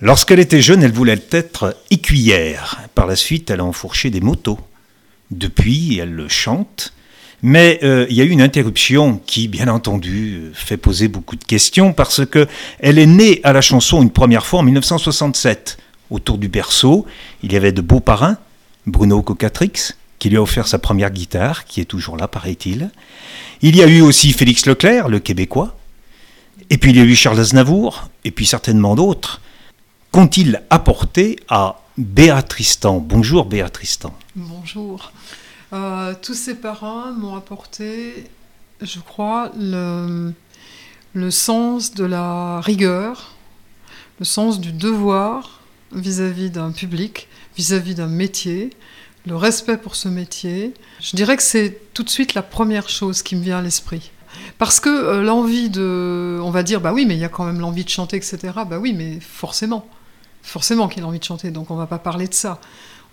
Lorsqu'elle était jeune, elle voulait être écuyère. Par la suite, elle a enfourché des motos. Depuis, elle chante. Mais euh, il y a eu une interruption qui, bien entendu, fait poser beaucoup de questions parce que elle est née à la chanson une première fois en 1967. Autour du berceau, il y avait de beaux parrains, Bruno Cocatrix, qui lui a offert sa première guitare, qui est toujours là, paraît-il. Il y a eu aussi Félix Leclerc, le Québécois. Et puis il y a eu Charles Aznavour, et puis certainement d'autres. Qu'ont-ils apporté à Béatristan Bonjour Béatristan. Bonjour. Euh, tous ces parrains m'ont apporté, je crois, le, le, sens de la rigueur, le sens du devoir vis-à-vis d'un public, vis-à-vis d'un métier, le respect pour ce métier. Je dirais que c'est tout de suite la première chose qui me vient à l'esprit. Parce que euh, l'envie de... On va dire, bah oui, mais il y a quand même l'envie de chanter, etc. Bah oui, mais forcément. Forcément qu'il a envie de chanter, donc on va pas parler de ça.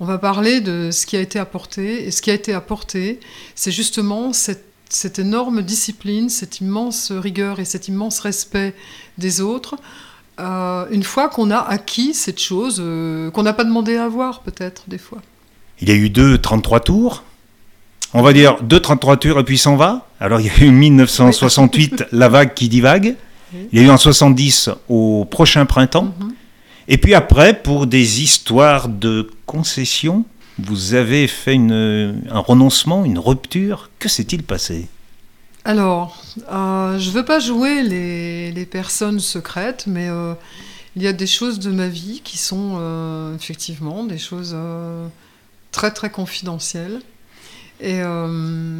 On va parler de ce qui a été apporté. Et ce qui a été apporté, c'est justement cette, énorme discipline, cette immense rigueur et cet immense respect des autres. Euh, une fois qu'on a acquis cette chose euh, qu'on n'a pas demandé à avoir, peut-être, des fois. Il y a eu deux 33 tours. On va dire deux 33 tours et puis s'en va. Alors il y a eu 1968, La vague qui divague. Il y a eu en 70 au prochain printemps. Mhm. Et puis après, pour des histoires de concession, vous avez fait un renoncement, une rupture. Que s'est-il passé? Alors, euh, je ne veux pas jouer les, personnes secrètes, mais euh, il y a des choses de ma vie qui sont euh, effectivement des choses très très confidentielles. Et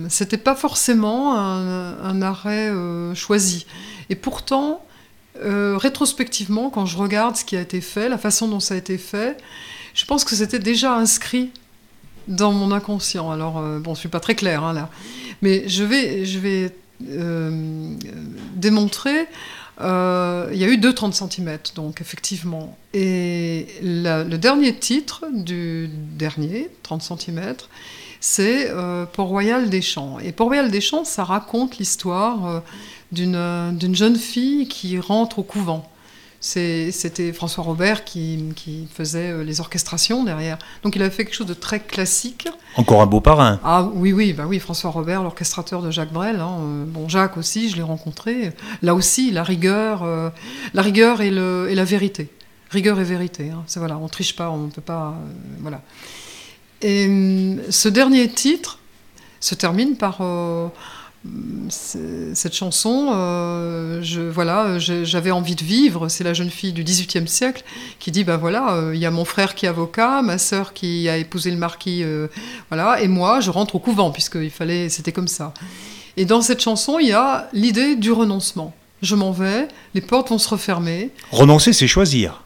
c'était pas forcément un arrêt choisi. Et pourtant, euh, rétrospectivement, quand je regarde ce qui a été fait, la façon dont ça a été fait, je pense que c'était déjà inscrit dans mon inconscient. Alors, euh, bon, je suis pas très claire hein, là, mais je vais, je vais euh, démontrer. Il y a eu deux 30 cm, donc effectivement. Et le dernier titre du dernier, 30 cm, c'est Port-Royal des Champs. Et Port-Royal des Champs, ça raconte l'histoire d'une jeune fille qui rentre au couvent. C'était François Robert qui, faisait euh, les orchestrations derrière. Donc il avait fait quelque chose de très classique. Encore un beau parrain. Ah oui, oui, bah oui François Robert, l'orchestrateur de Jacques Brel. Hein. Euh, bon, Jacques aussi, je l'ai rencontré. Là aussi, la rigueur, euh, la rigueur et, le, et, la vérité. Rigueur et vérité. Hein. Voilà, on triche pas, on ne peut pas. voilà. Et hum, ce dernier titre se termine par cette chanson, euh, je, voilà, j'avais envie de vivre. C'est la jeune fille du XVIIIe siècle qui dit, ben voilà, euh, il y a mon frère qui est avocat, ma sœur qui a épousé le marquis, euh, voilà, et moi, je rentre au couvent puisqu'il fallait, c'était comme ça. Et dans cette chanson, il y a l'idée du renoncement. Je m'en vais, les portes vont se refermer. Renoncer, c'est choisir.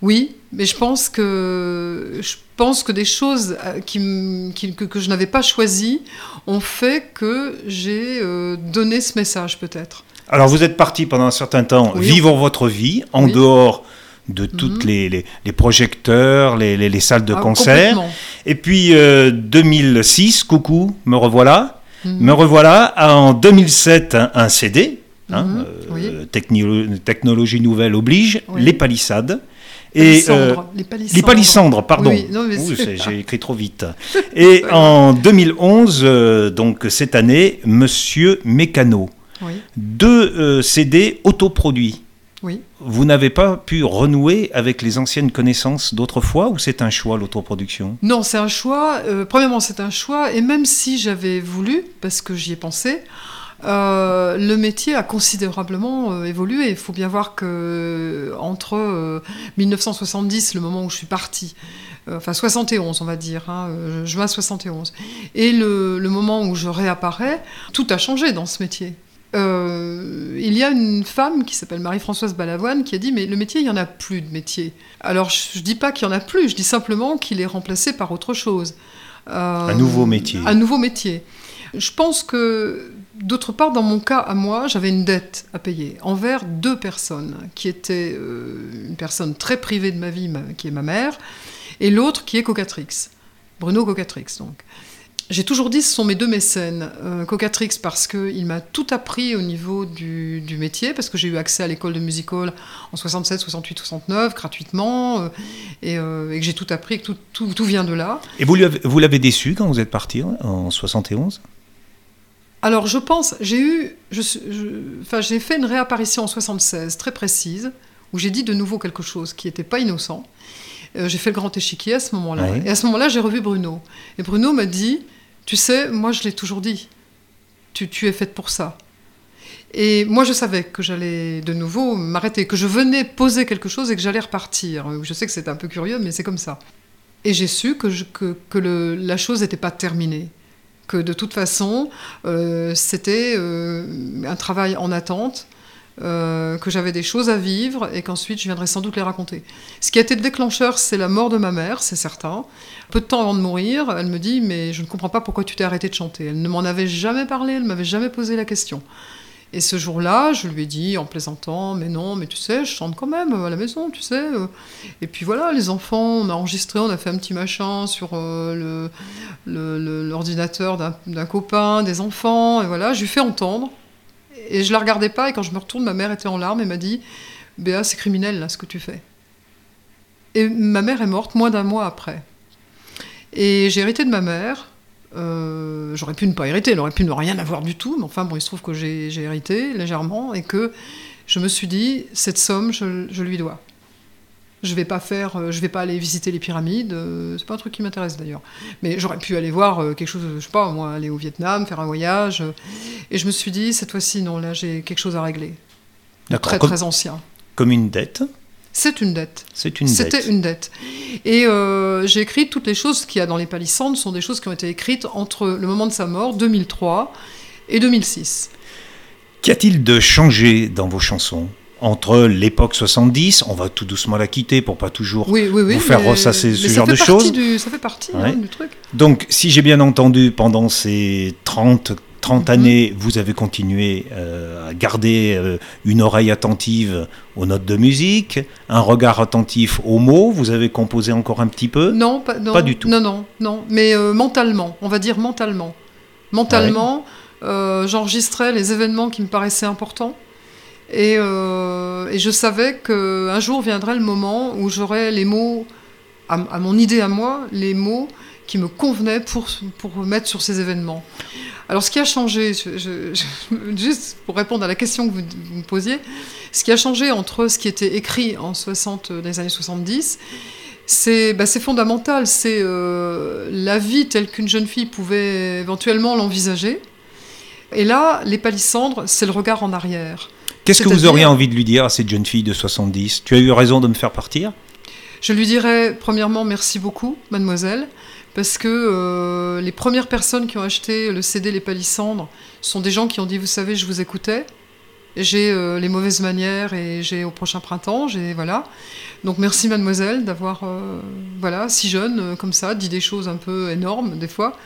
Oui, mais je pense que je pense que des choses euh, qui, que, je n'avais pas choisies ont fait que j'ai euh, donné ce message peut-être. Alors vous êtes parti pendant un certain temps vivre votre vie en dehors de toutes mhm. les, les, projecteurs, les, les, salles de ah, concert. Et puis 2006, euh, coucou, me revoilà. Mhm. Me revoilà en 2007 un, CD, hein, mhm. technologie nouvelle oblige, les palissades. Et, euh, les, palissandres. pardon. J'ai écrit trop vite. Et en 2011, euh, donc cette année, Monsieur Mécano. Deux euh, CD autoproduits. Oui. Vous n'avez pas pu renouer avec les anciennes connaissances d'autrefois ou c'est un choix l'autoproduction? Non, c'est un choix. premièrement, c'est un choix. Et même si j'avais voulu, parce que j'y ai pensé, euh, le métier a considérablement euh, évolué. Il faut bien voir que euh, entre 1970, le moment où je suis partie, enfin 71 on va dire, hein, juin 71, et le, moment où je réapparais, tout a changé dans ce métier. il y a une femme qui s'appelle Marie-Françoise Balavoine qui a dit mais le métier il y en a plus de métier. Alors je, ne dis pas qu'il y en a plus, je dis simplement qu'il est remplacé par autre chose. un nouveau métier. Un nouveau métier. Je pense que D'autre part, dans mon cas à moi, j'avais une dette à payer envers deux personnes, qui étaient euh, une personne très privée de ma vie, qui est ma mère, et l'autre qui est Cocatrix, Bruno Cocatrix donc. j'ai toujours dit ce sont mes deux mécènes. Euh, Cocatrix parce qu'il m'a tout appris au niveau du, métier, parce que j'ai eu accès à l'école de music hall en 67, 68, 69, gratuitement, euh, et, et que j'ai tout appris, que tout, tout, tout vient de là. Et vous l'avez déçu quand vous êtes parti en 71 Alors je pense, j'ai eu, je, suis- je- enfin j'ai fait une réapparition en 76 très précise où j'ai dit de nouveau quelque chose qui n'était pas innocent. Euh, j'ai fait le grand échiquier à ce moment-là. Et à ce moment-là, j'ai revu Bruno. Et Bruno m'a dit, tu sais, moi je l'ai toujours dit, tu, tu es faite pour ça. Et moi je savais que j'allais de nouveau m'arrêter, que je venais poser quelque chose et que j'allais repartir. Je sais que c'est un peu curieux, mais c'est comme ça. Et j'ai su que, je- que, que le- la chose n'était pas terminée que de toute façon, euh, c'était euh, un travail en attente, euh, que j'avais des choses à vivre et qu'ensuite je viendrais sans doute les raconter. Ce qui a été le déclencheur, c'est la mort de ma mère, c'est certain. Peu de temps avant de mourir, elle me dit Mais je ne comprends pas pourquoi tu t'es arrêté de chanter. Elle ne m'en avait jamais parlé, elle ne m'avait jamais posé la question. Et ce jour-là, je lui ai dit en plaisantant, mais non, mais tu sais, je chante quand même à la maison, tu sais. euh. Et puis voilà, les enfants, on a enregistré, on a fait un petit machin sur euh, l'ordinateur d'un copain, des enfants, et voilà, je lui fais entendre. Et je la regardais pas, et quand je me retourne, ma mère était en larmes et m'a dit Béa, c'est criminel là ce que tu fais. Et ma mère est morte moins d'un mois après. Et j'ai hérité de ma mère. Euh, j'aurais pu ne pas hériter, elle aurait pu ne rien avoir du tout, mais enfin bon, il se trouve que j'ai, j'ai hérité légèrement et que je me suis dit cette somme, je, je lui dois. Je vais pas faire, euh, je vais pas aller visiter les pyramides, euh, c'est pas un truc qui m'intéresse d'ailleurs. Mais j'aurais pu aller voir quelque chose, je sais pas, moi, aller au Vietnam, faire un voyage. et je me suis dit, cette fois-ci, non, là, j'ai quelque chose à régler. D'accord. Très, Comme, très ancien. comme une dette. C'est une dette. C'est une C'était une dette. Et euh, j'ai écrit toutes les choses qu'il y a dans les palissandes, sont des choses qui ont été écrites entre le moment de sa mort, 2003, et 2006. Qu'y a-t-il de changé dans vos chansons? Entre l'époque 70, on va tout doucement la quitter pour pas toujours Oui, oui, oui. Vous faire mais- ressasser ce genre de choses ça fait partie hein, du truc. Donc, si j'ai bien entendu, pendant ces 30, 30 Mhm. années, vous avez continué euh, à garder euh, une oreille attentive aux notes de musique, un regard attentif aux mots. Vous avez composé encore un petit peu? Non, pas, non, Pas du tout. Non, non, non. Mais euh, mentalement, on va dire mentalement. Mentalement, j'enregistrais les événements qui me paraissaient importants. Et, et je savais qu'un jour viendrait le moment où j'aurais les mots, à, à mon idée à moi, les mots qui me convenaient pour, pour mettre sur ces événements. Alors ce qui a changé, je- je- je- juste pour répondre à la question que vous, vous me posiez, ce qui a changé entre ce qui était écrit en 60, dans les années 70 c'est bah, fondamental, c'est euh, la vie telle qu'une jeune fille pouvait éventuellement l'envisager. Et là, les palissandres, c'est le regard en arrière. Qu'est-ce que vous auriez envie de lui dire à cette jeune fille de 70 Tu as eu raison de me faire partir? Je lui dirais, premièrement, merci beaucoup, mademoiselle, parce que euh, les premières personnes qui ont acheté le CD Les Palissandres sont des gens qui ont dit, vous savez, je vous écoutais, j'ai euh, les mauvaises manières et j'ai au prochain printemps, j'ai voilà. Donc merci mademoiselle d'avoir, euh, voilà, si jeune comme ça, dit des choses un peu énormes des fois.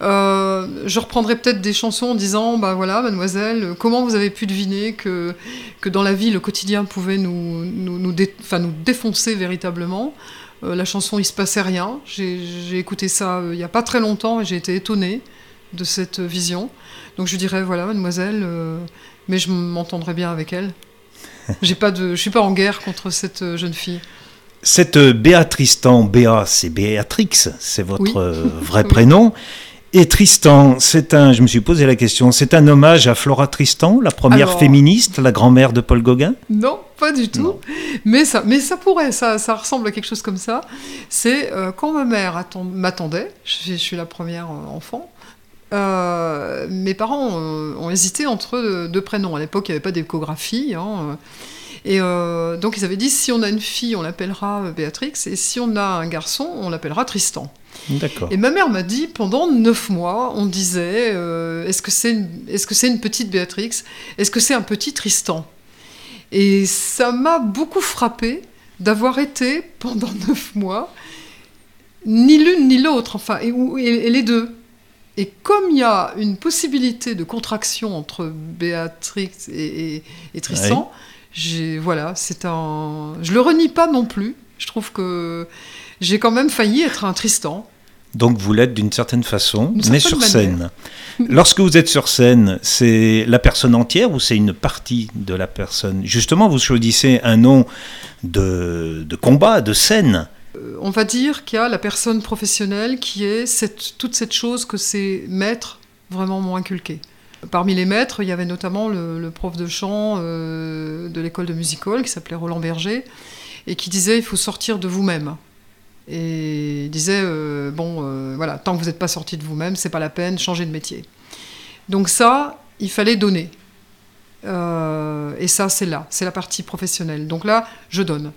Je reprendrai peut-être des chansons en disant, bah voilà, mademoiselle, comment vous avez pu deviner que, que dans la vie, le quotidien pouvait nous, nous, nous, nous défoncer véritablement? Euh, La chanson, il se passait rien. J'ai écouté ça euh, il n'y a pas très longtemps et j'ai été étonnée de cette vision. Donc je dirais, voilà, mademoiselle, euh, mais je m'entendrai bien avec elle. J'ai pas de, je suis pas en guerre contre cette jeune fille. Cette euh, Béa Tristan, Béa, c'est Béatrix, c'est votre Oui. vrai Oui. prénom. Et Tristan, c'est un, je me suis posé la question, c'est un hommage à Flora Tristan, la première Alors- féministe, la grand-mère de Paul Gauguin? Non, pas du tout. Non. Mais ça, mais ça pourrait, ça, ça ressemble à quelque chose comme ça. C'est euh, quand ma mère attend- m'attendait, je, je suis la première euh, enfant, euh, mes parents euh, ont hésité entre deux, deux prénoms. À l'époque, il n'y avait pas d'échographie. hein, et euh, donc, ils avaient dit si on a une fille, on l'appellera euh, Béatrix, et si on a un garçon, on l'appellera Tristan. Et ma mère m'a dit, pendant neuf mois, on disait, euh, est-ce que c'est une, est-ce que c'est une petite Béatrix? Est-ce que c'est un petit Tristan? Et ça m'a beaucoup frappé d'avoir été, pendant neuf mois, ni l'une ni l'autre, enfin, et, ou- et- et les deux. Et comme il y a une possibilité de contraction entre Béatrix et, Tristan, voilà, c'est un... Je le renie pas non plus. Je trouve que j'ai quand même failli être un Tristan. Donc vous l'êtes d'une certaine façon, mais sur scène. Lorsque vous êtes sur scène, c'est la personne entière ou c'est une partie de la personne? Justement, vous choisissez un nom de, de combat, de scène. Euh, On va dire qu'il y a la personne professionnelle qui est cette, toute cette chose que ces maîtres vraiment m'ont inculqué. Parmi les maîtres, il y avait notamment le, prof de chant euh, de l'école de music hall qui s'appelait Roland Berger et qui disait il faut sortir de vous-même. Et disait euh, bon euh, voilà tant que vous n'êtes pas sorti de vous-même c'est pas la peine changez de métier. Donc ça il fallait donner. Et ça c'est là c'est la partie professionnelle. Donc là je donne.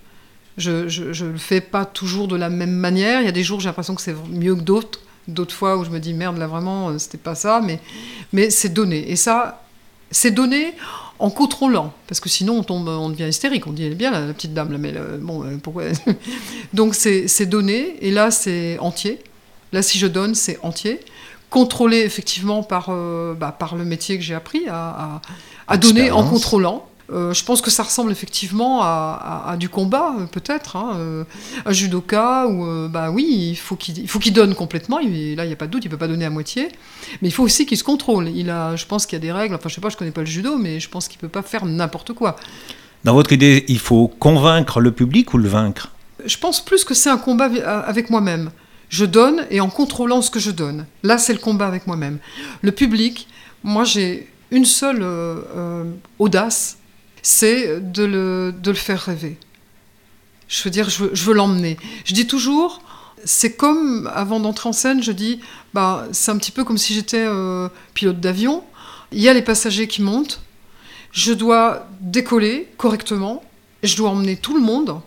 Je, je le fais pas toujours de la même manière. Il y a des jours j'ai l'impression que c'est mieux que d'autres. D'autres fois où je me dis merde là vraiment euh, c'était pas ça. Mais, mais c'est donné. Et ça c'est donné en contrôlant. Parce que sinon on tombe, on devient hystérique. On dit elle est bien la, la petite dame là, mais euh, bon euh, pourquoi Donc c'est c'est donné. Et là c'est entier. Là si je donne c'est entier. Contrôlé effectivement par, euh, bah, par le métier que j'ai appris à, à, à donner en contrôlant. Euh, je pense que ça ressemble effectivement à, à- à du combat, euh, peut-être, hein, euh, un judoka, où, euh, bah oui, il faut qu'il donne complètement, il- là il n'y a pas de doute, il ne peut pas donner à moitié, mais il faut aussi qu'il se contrôle. Il a, je pense qu'il y a des règles, enfin je sais pas, je connais pas le judo, mais je pense qu'il ne peut pas faire n'importe quoi. Dans votre idée, il faut convaincre le public ou le vaincre? Je pense plus que c'est un combat avec moi-même. Je donne et en contrôlant ce que je donne. Là, c'est le combat avec moi-même. Le public, moi, j'ai une seule euh, euh, audace, c'est de le, de le faire rêver. Je veux dire, je veux, je veux l'emmener. Je dis toujours, c'est comme avant d'entrer en scène, je dis, bah, c'est un petit peu comme si j'étais euh, pilote d'avion. Il y a les passagers qui montent. Je dois décoller correctement. Je dois emmener tout le monde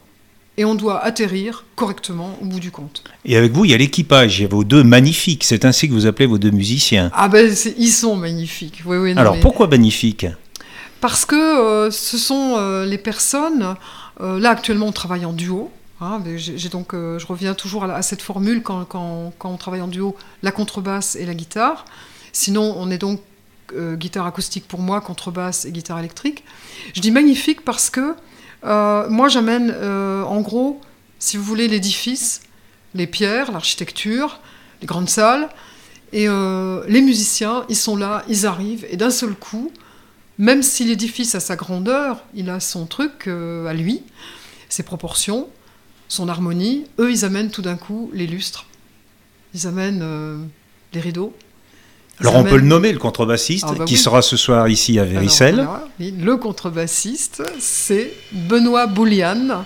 et on doit atterrir correctement au bout du compte. Et avec vous, il y a l'équipage, il y a vos deux magnifiques, c'est ainsi que vous appelez vos deux musiciens. Ah ben, ils sont magnifiques. Oui, oui, non, Alors mais- pourquoi magnifiques? Parce que euh, ce sont euh, les personnes. euh, là, actuellement, on travaille en duo. hein, j'ai donc, je reviens toujours à, cette formule quand, on travaille en duo, la contrebasse et la guitare. Sinon, on est donc guitare acoustique pour moi, contrebasse et guitare électrique. Je dis magnifique parce que moi, j'amène en gros, si vous voulez, l'édifice, les pierres, l'architecture, les grandes salles. Et les musiciens, ils sont là, ils arrivent, et d'un seul coup, même si l'édifice a sa grandeur, il a son truc euh, à lui, ses proportions, son harmonie, eux, ils amènent tout d'un coup les lustres. Ils amènent euh, les rideaux. Ils Alors on peut le nommer, le contrebassiste, Ah bah qui oui. sera ce soir ici à Alors, Véricelle. voilà, le contrebassiste, c'est Benoît Boulian.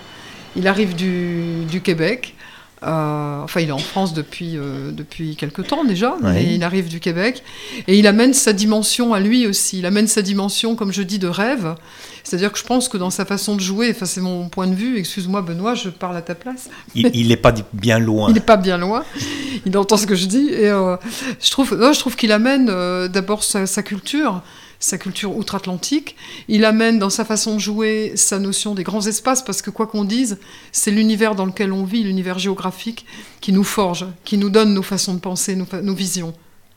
Il arrive du, du Québec. Euh, enfin, il est en France depuis, euh, depuis quelque temps déjà, Ouais. mais il arrive du Québec. Et il amène sa dimension à lui aussi. Il amène sa dimension, comme je dis, de rêve. C'est-à-dire que je pense que dans sa façon de jouer, enfin, c'est mon point de vue, excuse-moi Benoît, je parle à ta place. Il n'est pas bien loin. Il n'est pas bien loin. Il entend ce que je dis. Et euh, je trouve, non, je trouve qu'il amène d'abord sa, sa culture, sa culture outre-Atlantique. Il amène dans sa façon de jouer sa notion des grands espaces, parce que quoi qu'on dise, c'est l'univers dans lequel on vit, l'univers géographique, qui nous forge, qui nous donne nos façons de penser, nos, visions.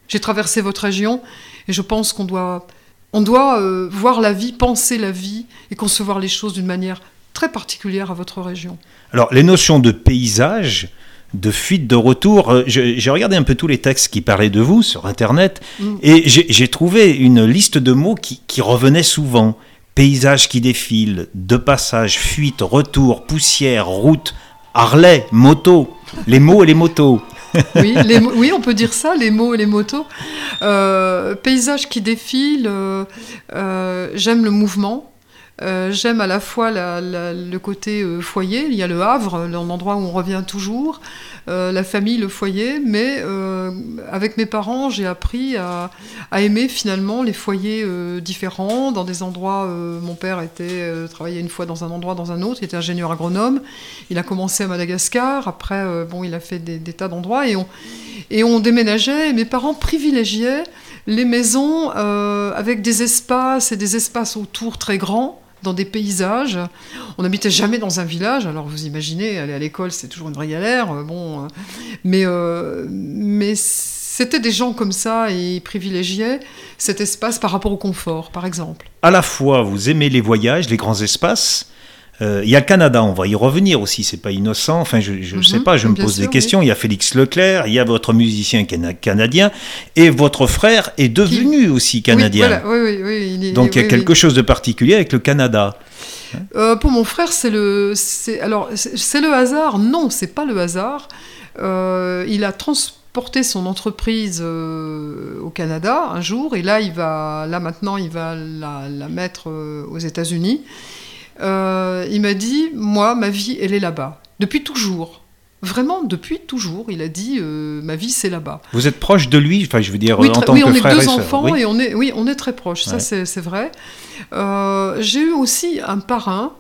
J'ai traversé votre région et je pense qu'on doit, on doit euh, voir la vie, penser la vie et concevoir les choses d'une manière très particulière à votre région. Alors, les notions de paysage, de fuite, de retour, euh, j'ai regardé un peu tous les textes qui parlaient de vous sur Internet, Mm. et j'ai trouvé une liste de mots qui, qui revenaient souvent. Paysage qui défile, de passage, fuite, retour, poussière, route, Harley, moto, les mots et les motos. oui, les mo- oui, on peut dire ça, les mots et les motos. Euh, paysage qui défile, euh, euh, j'aime le mouvement. Euh, j'aime à la fois le côté euh, foyer, il y a le Havre, l'endroit où on revient toujours, euh, la famille, le foyer, mais euh, avec mes parents, j'ai appris à, aimer finalement les foyers euh, différents, dans des endroits, euh, mon père était euh, travaillait une fois dans un endroit, dans un autre, il était ingénieur agronome, il a commencé à Madagascar, après, euh, bon, il a fait des, tas d'endroits, et on, et on déménageait, et mes parents privilégiaient les maisons euh, avec des espaces et des espaces autour très grands, dans des paysages. On n'habitait jamais dans un village, alors vous imaginez, aller à l'école, c'est toujours une vraie galère, euh, bon, euh, mais, euh, mais c'était des gens comme ça, et ils privilégiaient cet espace par rapport au confort, par exemple. À la fois, vous aimez les voyages, les grands espaces, Euh, il y a le Canada, on va y revenir aussi, c'est pas innocent. Enfin, je ne sais Mhm, pas, je me pose sûr, des questions. Il y a Félix Leclerc, il y a votre musicien cana- canadien, et votre frère est devenu aussi canadien. Oui, voilà, oui, oui, oui, il est- Donc il y a quelque chose de particulier avec le Canada. Euh, pour mon frère, c'est le, alors c'est le hasard. Non, c'est pas le hasard. Euh, il a transporté son entreprise euh, au Canada un jour, et là, il va, là maintenant, il va la, la mettre aux États-Unis. Euh, il m'a dit, moi, ma vie, elle est là-bas, depuis toujours. Vraiment, depuis toujours, il a dit, euh, ma vie, c'est là-bas. Vous êtes proche de lui, enfin je veux dire Oui, en tant oui, que on est frère deux et enfants Oui. et on est, oui, on est très proches, ça Ouais. c'est c'est vrai. Euh, J'ai eu aussi un parrain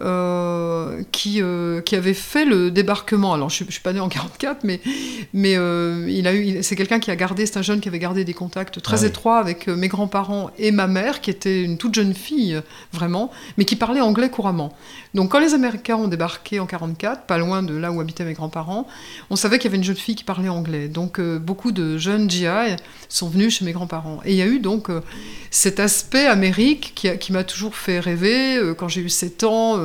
euh, qui, euh, qui avait fait le débarquement. Alors je ne suis pas né en 44, mais, mais euh, il a eu, c'est quelqu'un qui a gardé, c'est un jeune qui avait gardé des contacts très Ah oui. étroits avec mes grands-parents et ma mère, qui était une toute jeune fille, vraiment, mais qui parlait anglais couramment. Donc quand les Américains ont débarqué en 44, pas loin de là où habitaient mes grands-parents, on savait qu'il y avait une jeune fille qui parlait anglais. Donc beaucoup de jeunes GI sont venus chez mes grands-parents. Et il y a eu donc cet aspect Amérique qui, qui m'a toujours fait rêver. Quand j'ai eu 7 ans,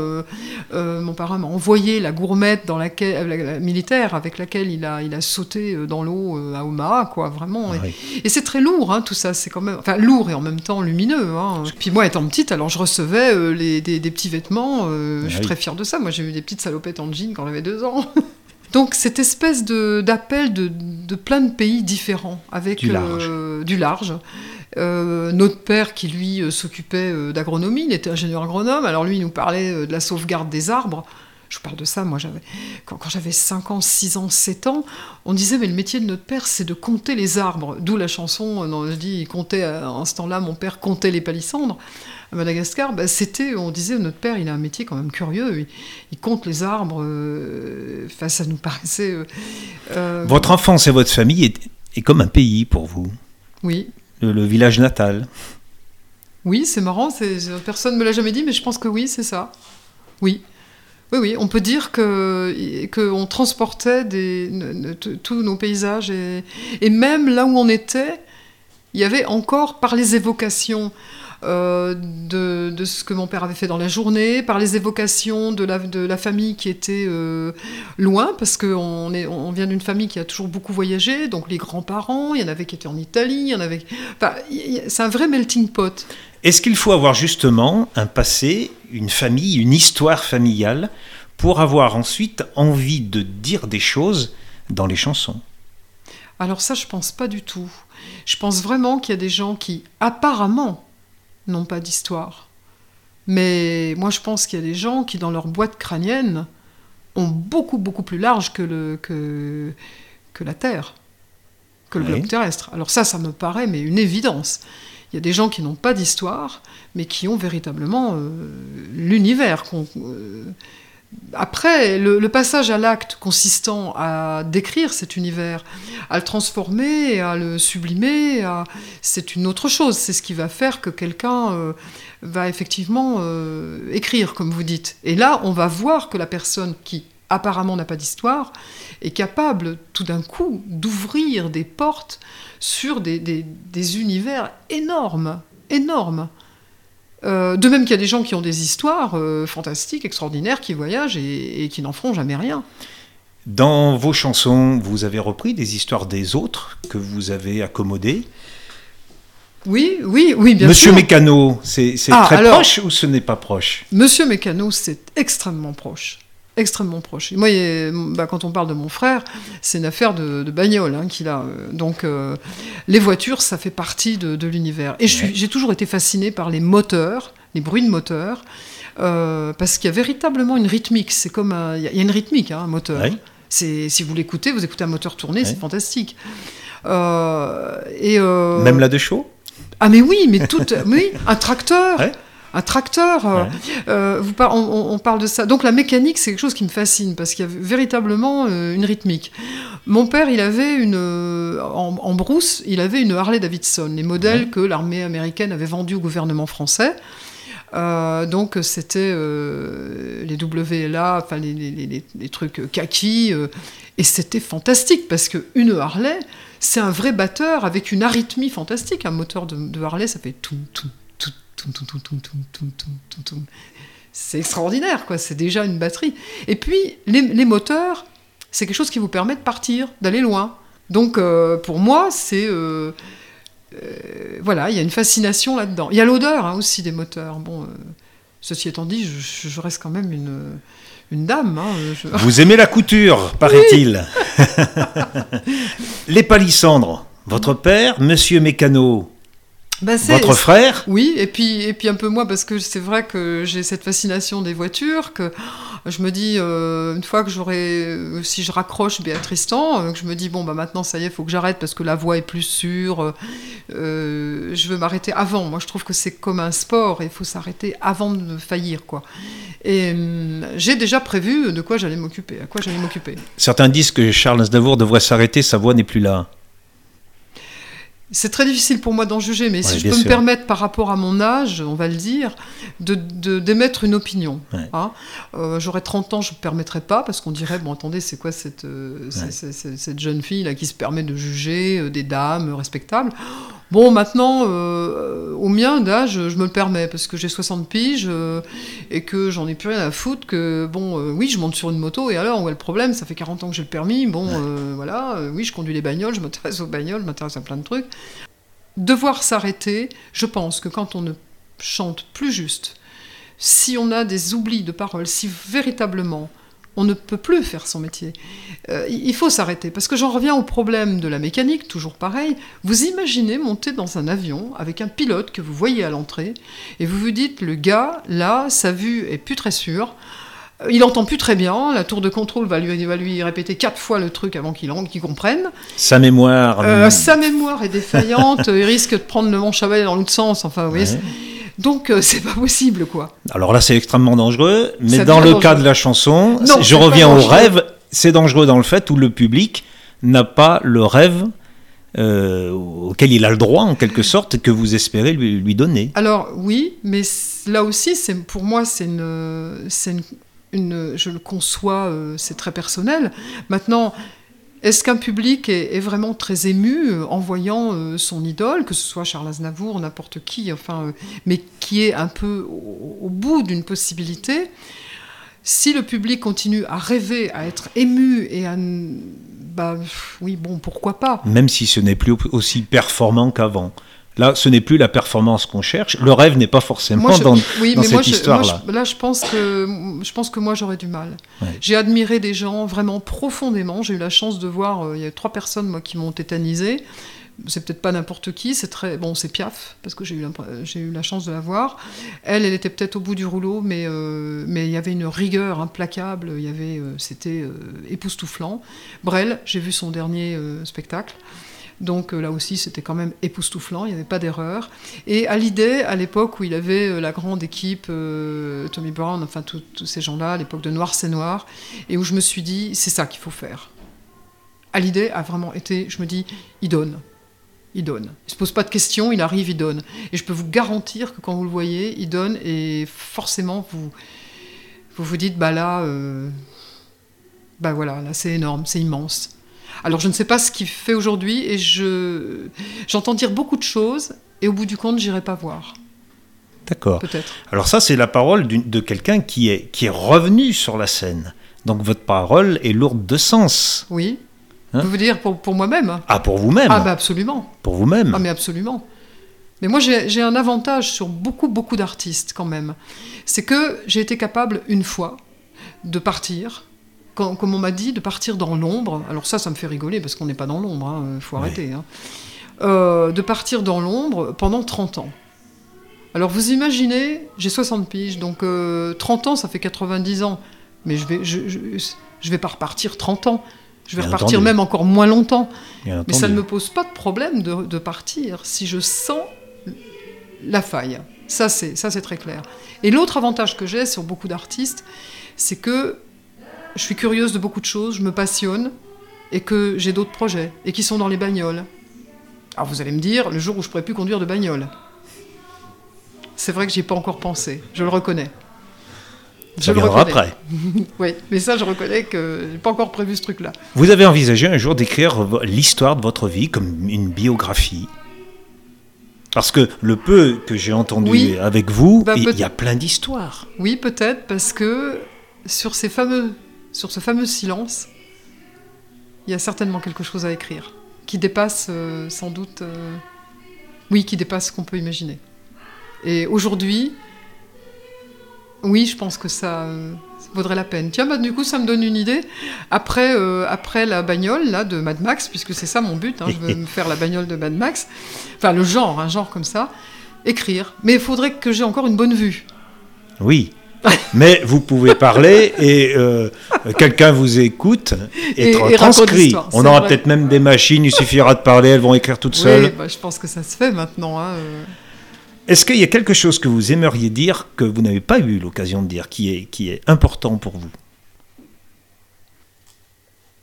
mon parrain m'a envoyé la gourmette dans laquelle, euh, la- la militaire avec laquelle il a, il a sauté euh, dans l'eau euh, à Omaha, quoi, vraiment. Et- Oui. et c'est très lourd, hein, tout ça. C'est quand même, enfin, lourd et en même temps lumineux. Hein. Puis moi, étant petite, alors je recevais euh, les, des, des petits vêtements. euh, je suis Oui. très fière de ça. Moi, j'ai eu des petites salopettes en jean quand j'avais deux ans. Donc cette espèce de d'appel de, de plein de pays différents avec Du large. euh, du large. Euh, notre père qui lui euh, s'occupait euh, d'agronomie, il était ingénieur agronome. Alors lui, il nous parlait de la sauvegarde des arbres. Je vous parle de ça, moi j'avais quand, quand j'avais 5 ans, 6 ans, 7 ans, on disait mais le métier de notre père c'est de compter les arbres. D'où la chanson, je dis il comptait en ce temps-là, mon père comptait les palissandres. À Madagascar, bah, c'était, on disait notre père il a un métier quand même curieux, il, il compte les arbres. euh, Enfin ça nous paraissait. euh, Votre enfance et votre famille est, est comme un pays pour vous, Oui, le, village natal. Oui, c'est marrant, personne ne me l'a jamais dit, mais je pense que oui, c'est ça. Oui. Oui, oui, on peut dire que qu'on transportait tous nos paysages et même là où on était, il y avait encore par les évocations euh, de, de ce que mon père avait fait dans la journée, par les évocations de la, de la famille qui était euh, loin, parce qu'on on vient d'une famille qui a toujours beaucoup voyagé, donc les grands-parents, il y en avait qui étaient en Italie, il y en avait... Enfin, c'est un vrai melting pot. Est-ce qu'il faut avoir justement un passé, une famille, une histoire familiale pour avoir ensuite envie de dire des choses dans les chansons? Alors ça, je pense pas du tout. Je pense vraiment qu'il y a des gens qui, apparemment, n'ont pas d'histoire. Mais moi, je pense qu'il y a des gens qui, dans leur boîte crânienne, ont beaucoup, beaucoup plus large que, le, que, que la Terre, que le Oui. globe terrestre. Alors ça, ça me paraît, mais une évidence. Il y a des gens qui n'ont pas d'histoire, mais qui ont véritablement euh, l'univers. qu'on- euh, Après, le, passage à l'acte consistant à décrire cet univers, à le transformer, à le sublimer, c'est une autre chose. C'est ce qui va faire que quelqu'un euh, va effectivement euh, écrire, comme vous dites. Et là, on va voir que la personne qui apparemment n'a pas d'histoire est capable tout d'un coup d'ouvrir des portes sur des univers énormes, énormes. Euh, de même qu'il y a des gens qui ont des histoires euh, fantastiques, extraordinaires, qui voyagent et, et qui n'en feront jamais rien. Dans vos chansons, vous avez repris des histoires des autres que vous avez accommodées? Oui, oui, oui, bien Monsieur sûr. Mécano, c'est c'est Ah, très alors- proche ou ce n'est pas proche? Monsieur Mécano, c'est extrêmement proche. Extrêmement proche. Et moi, bah, quand on parle de mon frère, c'est une affaire de, de bagnole hein, qu'il a. euh, Donc, euh, les voitures, ça fait partie de, de l'univers. Et j'ai toujours été fascinée par les moteurs, les bruits de moteurs, euh, parce qu'il y a véritablement une rythmique. C'est comme il y, a- il y a une rythmique, hein, un moteur. C'est si vous l'écoutez, vous écoutez un moteur tourner, Ouais. c'est fantastique. Euh, et Même la de chaud? Ah mais oui, mais tout, oui, un tracteur. Ouais. Un tracteur, euh, Ouais. euh, vous par- on, parle de ça. Donc la mécanique, c'est quelque chose qui me fascine parce qu'il y a véritablement euh, une rythmique. Mon père, il avait une en, en brousse, il avait une Harley Davidson, les modèles Ouais. que l'armée américaine avait vendus au gouvernement français. Euh, donc c'était euh, les WLA, enfin les, les- les- les trucs kaki, euh, et c'était fantastique parce que une Harley, c'est un vrai batteur avec une arythmie fantastique. Un moteur de, de Harley, ça fait tout, tout, c'est extraordinaire, quoi. C'est déjà une batterie. Et puis, les, moteurs, c'est quelque chose qui vous permet de partir, d'aller loin. Donc, euh, pour moi, c'est. Euh, euh, voilà, il y a une fascination là-dedans. Il y a l'odeur hein, aussi des moteurs. Bon, ceci étant dit, je, reste quand même une, une dame. Hein, vous aimez la couture, paraît-il. les palissandres. Votre père, monsieur Mécano, bah, Votre frère Oui, et puis, et puis un peu moi, parce que c'est vrai que j'ai cette fascination des voitures, que je me dis, euh, une fois que j'aurai, euh, si je raccroche Béatrice Tristan, euh, que je me dis, bon, bah maintenant, ça y est, il faut que j'arrête parce que la voie est plus sûre, je veux m'arrêter avant. Moi, je trouve que c'est comme un sport, il faut s'arrêter avant de faillir, quoi. Et j'ai déjà prévu de quoi j'allais m'occuper, à quoi j'allais m'occuper. Certains disent que Charles Aznavour devrait s'arrêter, sa voix n'est plus là. C'est très difficile pour moi d'en juger, mais si je peux me permettre, par rapport à mon âge, on va le dire, d'émettre de, une opinion. Hein. Euh, j'aurais 30 ans, je ne me permettrais pas, parce qu'on dirait, bon, attendez, c'est quoi cette, euh, cette jeune fille là qui se permet de juger euh, des dames respectables? Bon, maintenant, euh, au mien d'âge, je me le permets parce que j'ai 60 piges euh, et que j'en ai plus rien à foutre. Que bon, euh, oui, je monte sur une moto et alors, où est le problème? Ça fait 40 ans que j'ai le permis. Bon, voilà, oui, je conduis les bagnoles, je m'intéresse aux bagnoles, je m'intéresse à plein de trucs. Devoir s'arrêter, je pense que quand on ne chante plus juste, si on a des oublis de paroles, si véritablement on ne peut plus faire son métier. Euh, il faut s'arrêter, parce que j'en reviens au problème de la mécanique, toujours pareil. Vous imaginez monter dans un avion avec un pilote que vous voyez à l'entrée, et vous vous dites, le gars, là, sa vue est plus très sûre, euh, il entend plus très bien, la tour de contrôle va lui, va lui répéter quatre fois le truc avant qu'il comprenne. Sa mémoire... Euh, sa mémoire est défaillante, il risque de prendre le manche à dans l'autre sens, enfin, vous voyez... Donc euh, c'est pas possible quoi. Alors là c'est extrêmement dangereux, mais dans le cas de la chanson, je reviens au rêve, c'est dangereux dans le fait où le public n'a pas le rêve euh, auquel il a le droit en quelque sorte que vous espérez lui, donner. Alors oui, mais là aussi c'est pour moi c'est une, une, je le conçois, euh, c'est très personnel. Maintenant est-ce qu'un public est, vraiment très ému euh, en voyant euh, son idole, que ce soit Charles Aznavour, n'importe qui, enfin, euh, mais qui est un peu au, bout d'une possibilité Si le public continue à rêver, à être ému et à, bah, oui, bon, pourquoi pas? Même si ce n'est plus aussi performant qu'avant. Là, ce n'est plus la performance qu'on cherche. Le rêve n'est pas forcément dans, oui, mais cette histoire-là. Là, je pense que je pense que moi j'aurais du mal. J'ai admiré des gens vraiment profondément. J'ai eu la chance de voir. Euh, il y a trois personnes moi qui m'ont tétanisé. C'est peut-être pas n'importe qui. C'est très bon. C'est Piaf parce que j'ai eu j'ai eu la chance de la voir. Elle, elle était peut-être au bout du rouleau, mais euh, mais il y avait une rigueur implacable. Il y avait euh, c'était époustouflant. Brel, j'ai vu son dernier spectacle. Donc euh, là aussi, c'était quand même époustouflant, il n'y avait pas d'erreur. Et l'idée, à l'époque où il avait euh, la grande équipe, euh, Tommy Brown, enfin tous ces gens-là, à l'époque de Noir c'est Noir, et où je me suis dit, c'est ça qu'il faut faire. L'idée a vraiment été, je me dis, il donne. Il donne. Il ne se pose pas de questions, il arrive, il donne. Et je peux vous garantir que quand vous le voyez, il donne, et forcément, vous vous, vous dites, bah là, bah voilà, là c'est énorme, c'est immense. Alors je ne sais pas ce qu'il fait aujourd'hui et je j'entends dire beaucoup de choses et au bout du compte, j'irai pas voir. D'accord. Peut-être. Alors ça, c'est la parole de quelqu'un qui est, qui est revenu sur la scène. Donc votre parole est lourde de sens. Oui. Hein vous voulez dire pour, pour moi-même? Ah, pour vous-même Ah, bah absolument. Pour vous-même Ah, mais absolument. Mais moi, j'ai un avantage sur beaucoup, beaucoup d'artistes quand même. C'est que j'ai été capable une fois de partir comme on m'a dit, de partir dans l'ombre. Alors ça, ça me fait rigoler parce qu'on n'est pas dans l'ombre, il hein, faut arrêter. Hein. Euh, de partir dans l'ombre pendant 30 ans. Alors vous imaginez, j'ai 60 piges, donc 30 euh, ans, ça fait 90 ans. Mais je vais, je, je, vais pas repartir 30 ans. Je vais repartir même encore moins longtemps. Mais ça ne me pose pas de problème de, de partir si je sens la faille. Ça, c'est ça, c'est très clair. Et l'autre avantage que j'ai sur beaucoup d'artistes, c'est que je suis curieuse de beaucoup de choses, je me passionne, et que j'ai d'autres projets, et qui sont dans les bagnoles. Alors vous allez me dire, le jour où je pourrai plus conduire de bagnole. C'est vrai que j'y ai pas encore pensé, je le reconnais. Je le reconnais. après. oui, mais ça, je reconnais que j'ai pas encore prévu ce truc-là. Vous avez envisagé un jour d'écrire l'histoire de votre vie comme une biographie Parce que le peu que j'ai entendu Oui. avec vous, Bah, il y a plein d'histoires. Oui, peut-être, parce que sur, ces fameux, sur ce fameux silence, il y a certainement quelque chose à écrire, qui dépasse euh, sans doute... euh, oui, qui dépasse ce qu'on peut imaginer. Et aujourd'hui, oui, je pense que ça, euh, vaudrait la peine. Tiens, bah, du coup, ça me donne une idée. Après, après la bagnole là, de Mad Max, puisque c'est ça mon but, hein, je veux me faire la bagnole de Mad Max, enfin le genre, un genre comme ça, écrire. Mais il faudrait que j'ai encore une bonne vue. Oui. Mais vous pouvez parler et euh, quelqu'un vous écoute, Et- transcrit. On aura peut-être même des machines, il suffira de parler, elles vont écrire toutes Oui, seules. bah, je pense que ça se fait maintenant. hein, euh. Est-ce qu'il y a quelque chose que vous aimeriez dire que vous n'avez pas eu l'occasion de dire, qui est, qui est important pour vous?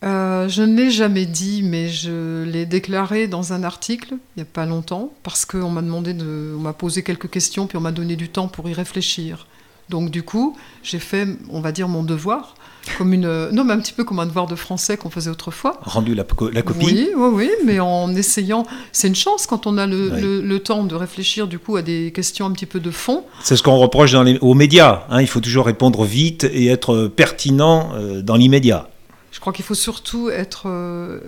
Euh, je ne l'ai jamais dit, mais je l'ai déclaré dans un article il n'y a pas longtemps, parce qu'on m'a demandé de, on m'a posé quelques questions, puis on m'a donné du temps pour y réfléchir. Donc du coup, j'ai fait, on va dire, mon devoir, comme une, non, mais un petit peu comme un devoir de français qu'on faisait autrefois. Rendu la, co- la copie Oui, oui, oui, mais en essayant, c'est une chance quand on a le, Oui. le- le temps de réfléchir du coup à des questions un petit peu de fond. C'est ce qu'on reproche dans les- aux médias. hein. il faut toujours répondre vite et être pertinent euh, dans l'immédiat. Je crois qu'il faut surtout être euh,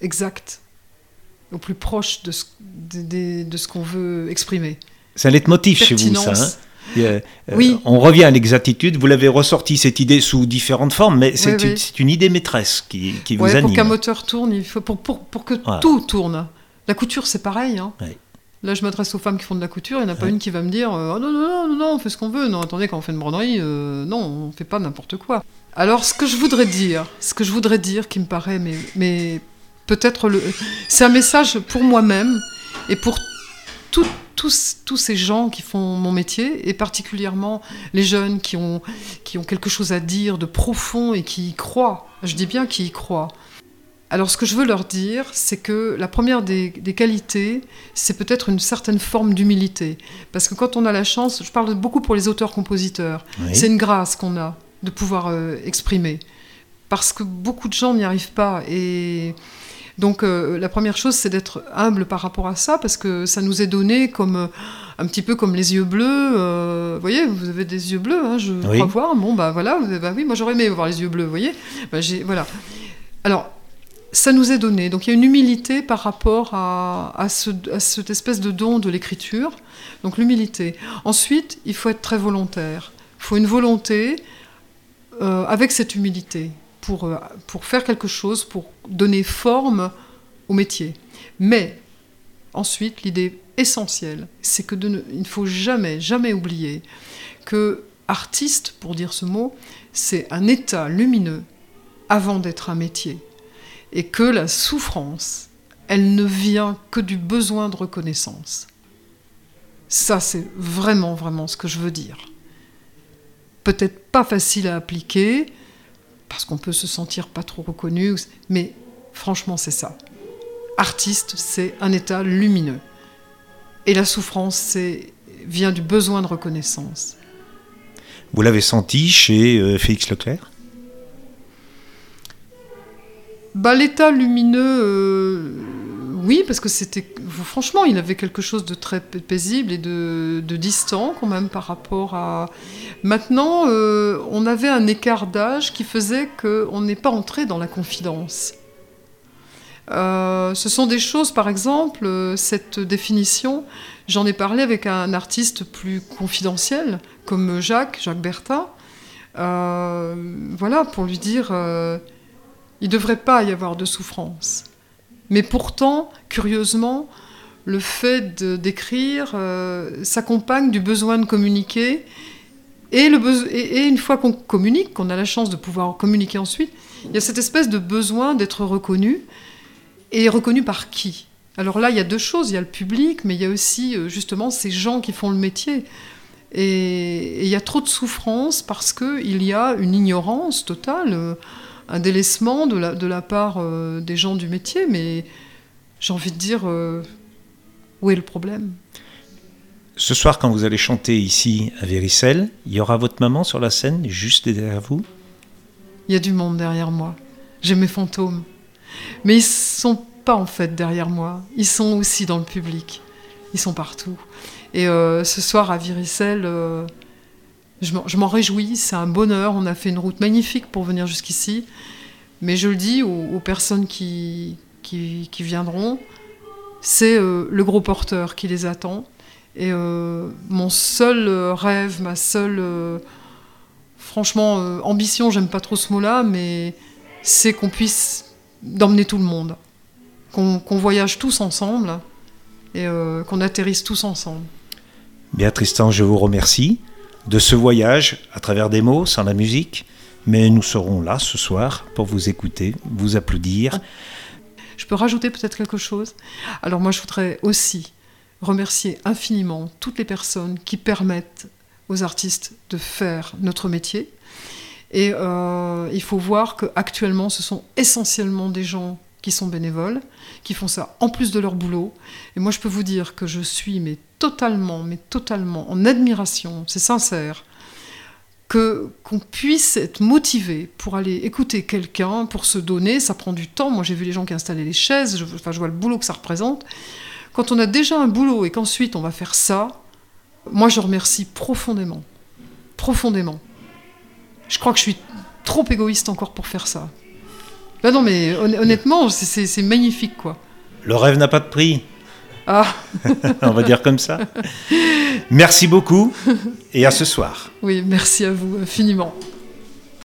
exact, au plus proche de ce, de, de- de ce qu'on veut exprimer. C'est un leitmotiv chez vous, ça. Hein. Euh, Oui. On revient à l'exactitude. Vous l'avez ressorti cette idée sous différentes formes, mais c'est Oui, une, oui. c'est une idée maîtresse qui, qui vous Ouais, pour anime. qu'un moteur tourne, il faut pour, pour, pour que Voilà. tout tourne. La couture, c'est pareil. hein. Là, je m'adresse aux femmes qui font de la couture. Il n'y en a pas une qui va me dire euh, Oh non, non, non, non, on fait ce qu'on veut. Non, attendez, quand on fait une broderie, euh, non, on fait pas n'importe quoi. Alors, ce que je voudrais dire, ce que je voudrais dire, qui me paraît, mais, mais peut-être le, c'est un message pour moi-même et pour tout- tous, tous ces gens qui font mon métier, et particulièrement les jeunes qui ont, qui ont quelque chose à dire de profond et qui y croient. Je dis bien qui y croient. Alors ce que je veux leur dire, c'est que la première des, des qualités, c'est peut-être une certaine forme d'humilité. Parce que quand on a la chance, je parle beaucoup pour les auteurs-compositeurs, Oui. c'est une grâce qu'on a de pouvoir euh, exprimer. Parce que beaucoup de gens n'y arrivent pas. Et donc euh, la première chose, c'est d'être humble par rapport à ça, parce que ça nous est donné comme euh, un petit peu comme les yeux bleus. euh, vous voyez, vous avez des yeux bleus, hein, je Oui. crois voir. Bon, bah voilà, bah oui, moi j'aurais aimé avoir les yeux bleus, vous voyez. Bah, voilà. Alors, ça nous est donné. Donc il y a une humilité par rapport à, à, ce, à cette espèce de don de l'écriture. Donc l'humilité. Ensuite, il faut être très volontaire. Il faut une volonté euh, avec cette humilité pour, euh, pour faire quelque chose, pour donner forme au métier. Mais ensuite, l'idée essentielle, c'est que de ne- il ne faut jamais, jamais oublier que artiste, pour dire ce mot, c'est un état lumineux avant d'être un métier. Et que la souffrance, elle ne vient que du besoin de reconnaissance. Ça, c'est vraiment, vraiment ce que je veux dire. Peut-être pas facile à appliquer, parce qu'on peut se sentir pas trop reconnu, mais franchement, c'est ça. Artiste, c'est un état lumineux. Et la souffrance, c'est vient du besoin de reconnaissance. Vous l'avez senti chez euh, Félix Leclerc? Bah, l'état lumineux, euh, oui, parce que c'était. Franchement, il avait quelque chose de très pa- paisible et de, de distant, quand même, par rapport à. Maintenant, euh, on avait un écart d'âge qui faisait qu'on n'est pas entré dans la confidence. Euh, ce sont des choses, par exemple, euh, cette définition, j'en ai parlé avec un artiste plus confidentiel, comme Jacques, Jacques Bertin. Euh, voilà, pour lui dire. il ne devrait pas y avoir de souffrance. Mais pourtant, curieusement, le fait d'écrire s'accompagne du besoin de communiquer. Et, une fois qu'on communique, qu'on a la chance de pouvoir communiquer ensuite, il y a cette espèce de besoin d'être reconnu. Et reconnu par qui? Alors là, il y a deux choses. Il y a le public, mais il y a aussi euh, justement ces gens qui font le métier. Et, il y a trop de souffrance parce qu'il y a une ignorance totale. euh, un délaissement de la, part euh, des gens du métier, mais j'ai envie de dire, où est le problème? Ce soir, quand vous allez chanter ici à Véricelle, il y aura votre maman sur la scène, juste derrière vous Il y a du monde derrière moi. J'ai mes fantômes. Mais ils sont pas en fait derrière moi. Ils sont aussi dans le public. Ils sont partout. Et euh, ce soir à Viricelle, euh, je m'en réjouis, c'est un bonheur. On a fait une route magnifique pour venir jusqu'ici. Mais je le dis aux, personnes qui, qui, viendront, c'est euh, le gros porteur qui les attend. Et mon seul rêve, ma seule, franchement, ambition, j'aime pas trop ce mot-là, mais c'est qu'on puisse d'emmener tout le monde, qu'on voyage tous ensemble et qu'on atterrisse tous ensemble. Bien Tristan, je vous remercie de ce voyage à travers des mots, sans la musique, mais nous serons là ce soir pour vous écouter, vous applaudir. Je peux rajouter peut-être quelque chose? Alors moi je voudrais aussi remercier infiniment toutes les personnes qui permettent aux artistes de faire notre métier. Et euh, il faut voir qu'actuellement ce sont essentiellement des gens qui sont bénévoles, qui font ça en plus de leur boulot. Et moi, je peux vous dire que je suis mais totalement, mais totalement en admiration, c'est sincère, que qu'on puisse être motivé pour aller écouter quelqu'un, pour se donner, ça prend du temps. Moi, j'ai vu les gens qui installaient les chaises, je, enfin, je vois le boulot que ça représente. Quand on a déjà un boulot et qu'ensuite on va faire ça, moi, je remercie profondément, profondément. Je crois que je suis trop égoïste encore pour faire ça. Bah non, mais honnêtement, c'est magnifique, quoi. Le rêve n'a pas de prix. Ah On va dire comme ça. Merci beaucoup et à ce soir. Oui, merci à vous infiniment.